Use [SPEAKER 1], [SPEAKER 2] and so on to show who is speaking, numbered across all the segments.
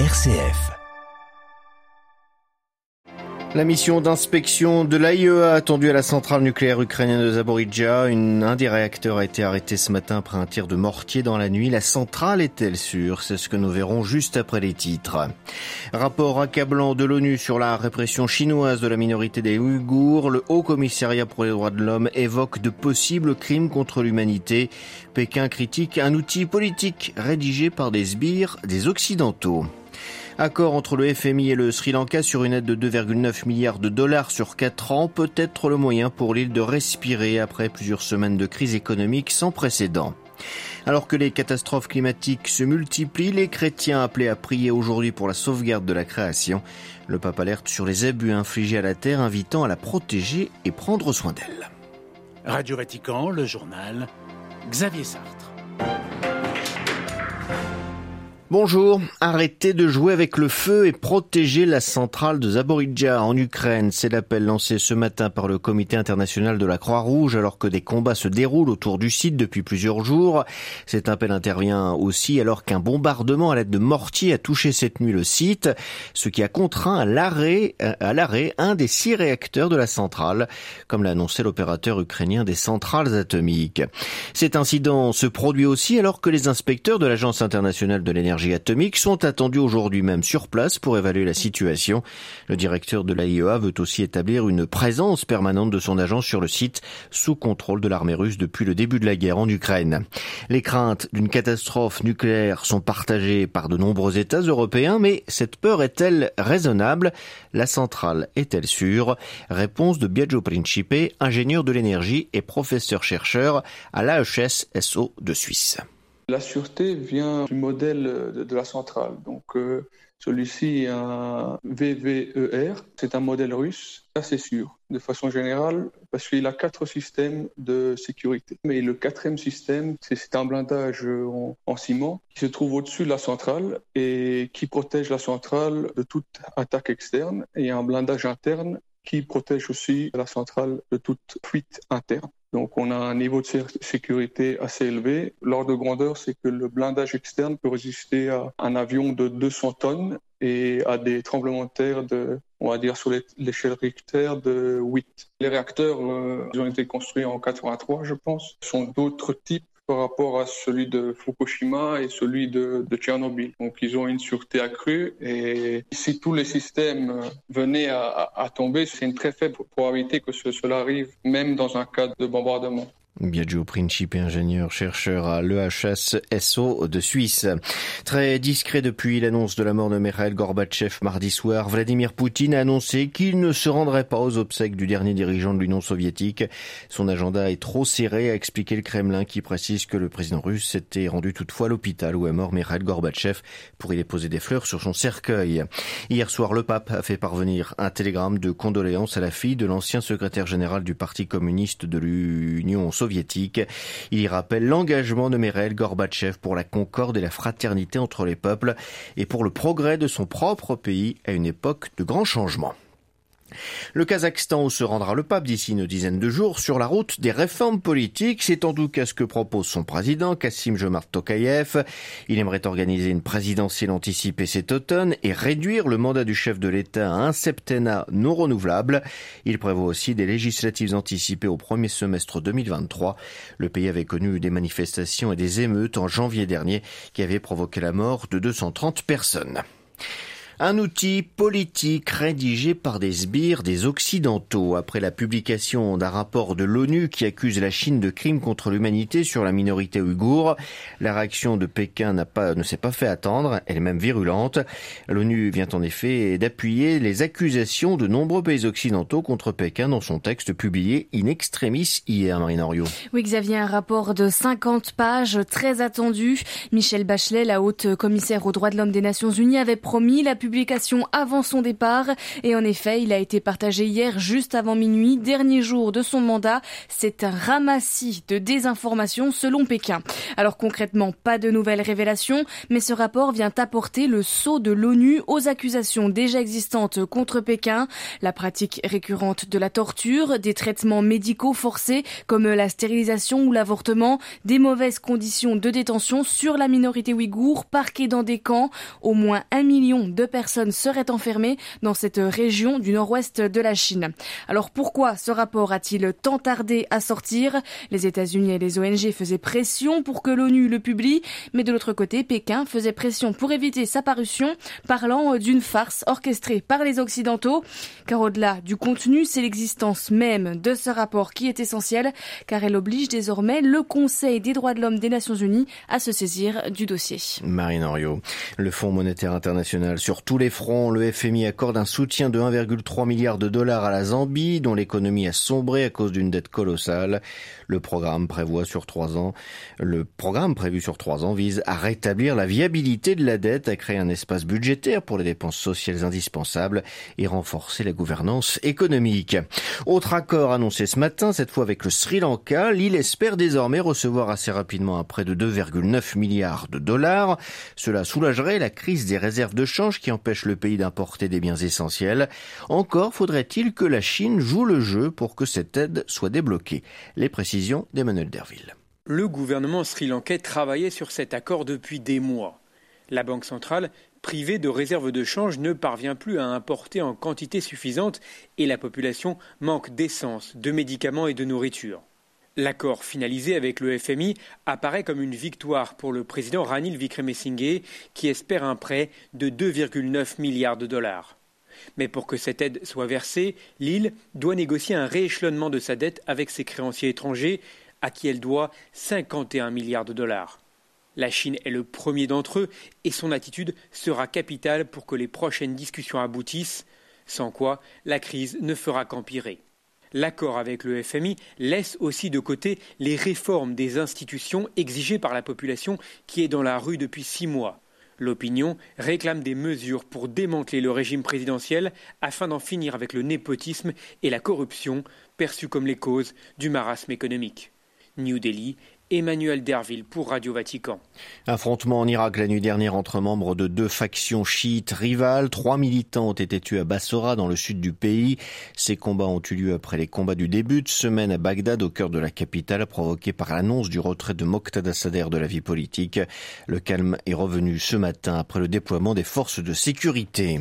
[SPEAKER 1] RCF.
[SPEAKER 2] La mission d'inspection de l'AIEA attendue à la centrale nucléaire ukrainienne de Zaporizhia. un des réacteurs a été arrêté ce matin après un tir de mortier dans la nuit. La centrale est-elle sûre? C'est ce que nous verrons juste après les titres. Rapport accablant de l'ONU sur la répression chinoise de la minorité des Ouïghours. Le Haut Commissariat pour les droits de l'homme évoque de possibles crimes contre l'humanité. Pékin critique un outil politique rédigé par des sbires des Occidentaux. Accord entre le FMI et le Sri Lanka sur une aide de 2,9 milliards de dollars sur 4 ans, peut-être le moyen pour l'île de respirer après plusieurs semaines de crise économique sans précédent. Alors que les catastrophes climatiques se multiplient, les chrétiens appelés à prier aujourd'hui pour la sauvegarde de la création. Le pape alerte sur les abus infligés à la terre, invitant à la protéger et prendre soin d'elle.
[SPEAKER 3] Radio Vatican, le journal, Xavier Sartre.
[SPEAKER 2] Bonjour, arrêtez de jouer avec le feu et protégez la centrale de Zaporizhia en Ukraine. C'est l'appel lancé ce matin par le comité international de la Croix-Rouge alors que des combats se déroulent autour du site depuis plusieurs jours. Cet appel intervient aussi alors qu'un bombardement à l'aide de mortiers a touché cette nuit le site, ce qui a contraint à l'arrêt, à l'arrêt un des six réacteurs de la centrale, comme l'a annoncé l'opérateur ukrainien des centrales atomiques. Cet incident se produit aussi alors que les inspecteurs de l'Agence internationale de l'énergie sont attendus aujourd'hui même sur place pour évaluer la situation. Le directeur de l'AIEA veut aussi établir une présence permanente de son agence sur le site sous contrôle de l'armée russe depuis le début de la guerre en Ukraine. Les craintes d'une catastrophe nucléaire sont partagées par de nombreux États européens, mais cette peur est-elle raisonnable? La centrale est-elle sûre? Réponse de Biagio Principe, ingénieur de l'énergie et professeur-chercheur à l'AHS-SO de Suisse.
[SPEAKER 4] La sûreté vient du modèle de, la centrale. Donc, euh, celui-ci est un VVER, c'est un modèle russe, assez sûr, de façon générale, parce qu'il a quatre systèmes de sécurité. Mais le quatrième système, c'est un blindage en, ciment qui se trouve au-dessus de la centrale et qui protège la centrale de toute attaque externe, et un blindage interne qui protège aussi la centrale de toute fuite interne. Donc on a un niveau de sécurité assez élevé. L'ordre de grandeur, c'est que le blindage externe peut résister à un avion de 200 tonnes et à des tremblements de terre de, on va dire sur l'échelle Richter de 8. Les réacteurs, euh, ils ont été construits en 83, je pense, sont d'autres types par rapport à celui de Fukushima et celui de, Tchernobyl. Donc ils ont une sûreté accrue et si tous les systèmes venaient à, à tomber, c'est une très faible probabilité que cela arrive, même dans un cas de bombardement.
[SPEAKER 2] Biagio Principe, ingénieur chercheur à l'EHS SO de Suisse. Très discret depuis l'annonce de la mort de Mikhail Gorbatchev mardi soir, Vladimir Poutine a annoncé qu'il ne se rendrait pas aux obsèques du dernier dirigeant de l'Union soviétique. Son agenda est trop serré, a expliqué le Kremlin qui précise que le président russe s'était rendu toutefois à l'hôpital où est mort Mikhail Gorbatchev pour y déposer des fleurs sur son cercueil. Hier soir, le pape a fait parvenir un télégramme de condoléances à la fille de l'ancien secrétaire général du Parti communiste de l'Union soviétique Il y rappelle l'engagement de Mikhail Gorbatchev pour la concorde et la fraternité entre les peuples et pour le progrès de son propre pays à une époque de grands changements. Le Kazakhstan où se rendra le pape d'ici une dizaine de jours sur la route des réformes politiques. C'est en tout cas ce que propose son président, Kassim Jomart Tokayev. Il aimerait organiser une présidentielle anticipée cet automne et réduire le mandat du chef de l'État à un septennat non renouvelable. Il prévoit aussi des législatives anticipées au premier semestre 2023. Le pays avait connu des manifestations et des émeutes en janvier dernier qui avaient provoqué la mort de 230 personnes. Un outil politique rédigé par des sbires des Occidentaux après la publication d'un rapport de l'ONU qui accuse la Chine de crimes contre l'humanité sur la minorité ouïghour. La réaction de Pékin pas, ne s'est pas fait attendre, elle est même virulente. L'ONU vient en effet d'appuyer les accusations de nombreux pays occidentaux contre Pékin dans son texte publié in extremis hier, Marine Henriot.
[SPEAKER 5] Oui, Xavier, un rapport de 50 pages très attendu. Michel Bachelet, la haute commissaire aux droits de l'homme des Nations Unies, avait promis la publication avant son départ. Et en effet, il a été partagé hier juste avant minuit, dernier jour de son mandat. C'est un ramassis de désinformation selon Pékin. Alors concrètement, pas de nouvelles révélations, mais ce rapport vient apporter le saut de l'ONU aux accusations déjà existantes contre Pékin, la pratique récurrente de la torture, des traitements médicaux forcés comme la stérilisation ou l'avortement, des mauvaises conditions de détention sur la minorité ouïghour, parquée dans des camps. Au moins un million de personnes seraient enfermées dans cette région du nord-ouest de la Chine. Alors pourquoi ce rapport a-t-il tant tardé à sortir? Les États-Unis et les ONG faisaient pression pour que l'ONU le publie, mais de l'autre côté, Pékin faisait pression pour éviter sa parution, parlant d'une farce orchestrée par les Occidentaux. Car au-delà du contenu, c'est l'existence même de ce rapport qui est essentielle, car elle oblige désormais le Conseil des droits de l'homme des Nations Unies à se saisir du dossier.
[SPEAKER 2] Marine Henriot, le Fonds monétaire international sur tous les fronts, le FMI accorde un soutien de 1,3 milliard de dollars à la Zambie, dont l'économie a sombré à cause d'une dette colossale. Le programme prévoit sur trois ans, le programme prévu sur trois ans vise à rétablir la viabilité de la dette, à créer un espace budgétaire pour les dépenses sociales indispensables et renforcer la gouvernance économique. Autre accord annoncé ce matin, cette fois avec le Sri Lanka, l'île espère désormais recevoir assez rapidement un prêt de 2,9 milliards de dollars. Cela soulagerait la crise des réserves de change qui empêche le pays d'importer des biens essentiels. Encore faudrait-il que la Chine joue le jeu pour que cette aide soit débloquée. Les précisions d'Emmanuel Derville.
[SPEAKER 1] Le gouvernement sri-lankais travaillait sur cet accord depuis des mois. La Banque centrale, privée de réserves de change, ne parvient plus à importer en quantité suffisante et la population manque d'essence, de médicaments et de nourriture. L'accord finalisé avec le FMI apparaît comme une victoire pour le président Ranil Vikremesinghe qui espère un prêt de 2,9 milliards de dollars. Mais pour que cette aide soit versée, l'île doit négocier un rééchelonnement de sa dette avec ses créanciers étrangers, à qui elle doit 51 milliards de dollars. La Chine est le premier d'entre eux et son attitude sera capitale pour que les prochaines discussions aboutissent, sans quoi la crise ne fera qu'empirer. L'accord avec le FMI laisse aussi de côté les réformes des institutions exigées par la population qui est dans la rue depuis six mois. L'opinion réclame des mesures pour démanteler le régime présidentiel afin d'en finir avec le népotisme et la corruption perçus comme les causes du marasme économique. New Delhi Emmanuel Derville pour Radio Vatican.
[SPEAKER 2] Affrontement en Irak la nuit dernière entre membres de deux factions chiites rivales. Trois militants ont été tués à Bassora dans le sud du pays. Ces combats ont eu lieu après les combats du début de semaine à Bagdad au cœur de la capitale provoqués par l'annonce du retrait de Moqtada Sader de la vie politique. Le calme est revenu ce matin après le déploiement des forces de sécurité.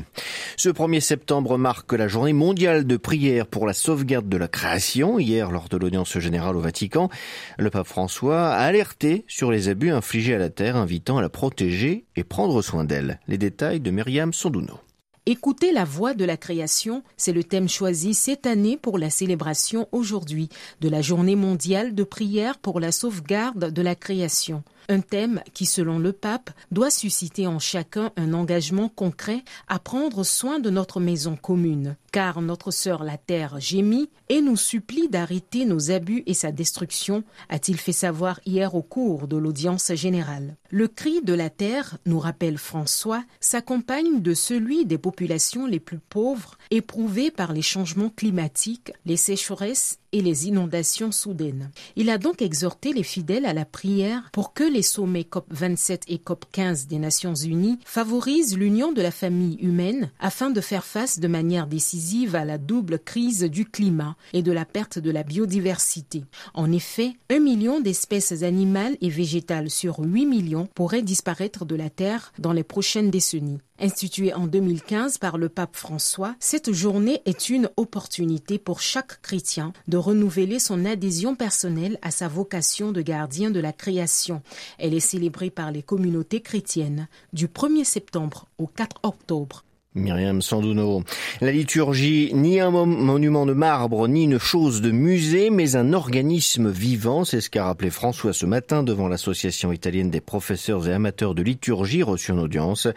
[SPEAKER 2] Ce 1er septembre marque la journée mondiale de prière pour la sauvegarde de la création. Hier, lors de l'audience générale au Vatican, le pape François a alerté sur les abus infligés à la Terre, invitant à la protéger et prendre soin d'elle. Les détails de Myriam Sondouno.
[SPEAKER 6] Écouter la voix de la création, c'est le thème choisi cette année pour la célébration aujourd'hui de la journée mondiale de prière pour la sauvegarde de la création. Un thème qui, selon le pape, doit susciter en chacun un engagement concret à prendre soin de notre maison commune. Car notre sœur la terre gémit et nous supplie d'arrêter nos abus et sa destruction, a-t-il fait savoir hier au cours de l'audience générale. Le cri de la terre, nous rappelle François, s'accompagne de celui des populations les plus pauvres, éprouvées par les changements climatiques, les sécheresses et les inondations soudaines. Il a donc exhorté les fidèles à la prière pour que les sommets COP27 et COP15 des Nations Unies favorisent l'union de la famille humaine afin de faire face de manière décisive à la double crise du climat et de la perte de la biodiversité. En effet, un million d'espèces animales et végétales sur 8 millions pourraient disparaître de la Terre dans les prochaines décennies. Instituée en 2015 par le pape François, cette journée est une opportunité pour chaque chrétien de renouveler son adhésion personnelle à sa vocation de gardien de la création. Elle est célébrée par les communautés chrétiennes du 1er septembre au 4 octobre.
[SPEAKER 2] Myriam Sanduno. La liturgie, ni un monument de marbre, ni une chose de musée, mais un organisme vivant, c'est ce qu'a rappelé François ce matin devant l'association italienne des professeurs et amateurs de liturgie reçue en audience.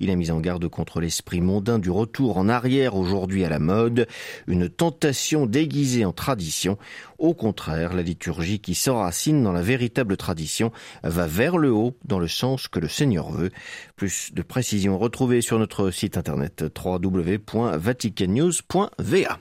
[SPEAKER 2] Il a mis en garde contre l'esprit mondain du retour en arrière aujourd'hui à la mode, une tentation déguisée en tradition. Au contraire, la liturgie qui s'enracine dans la véritable tradition va vers le haut dans le sens que le Seigneur veut. Plus de précisions retrouvées sur notre site internet internet www.vaticannews.va.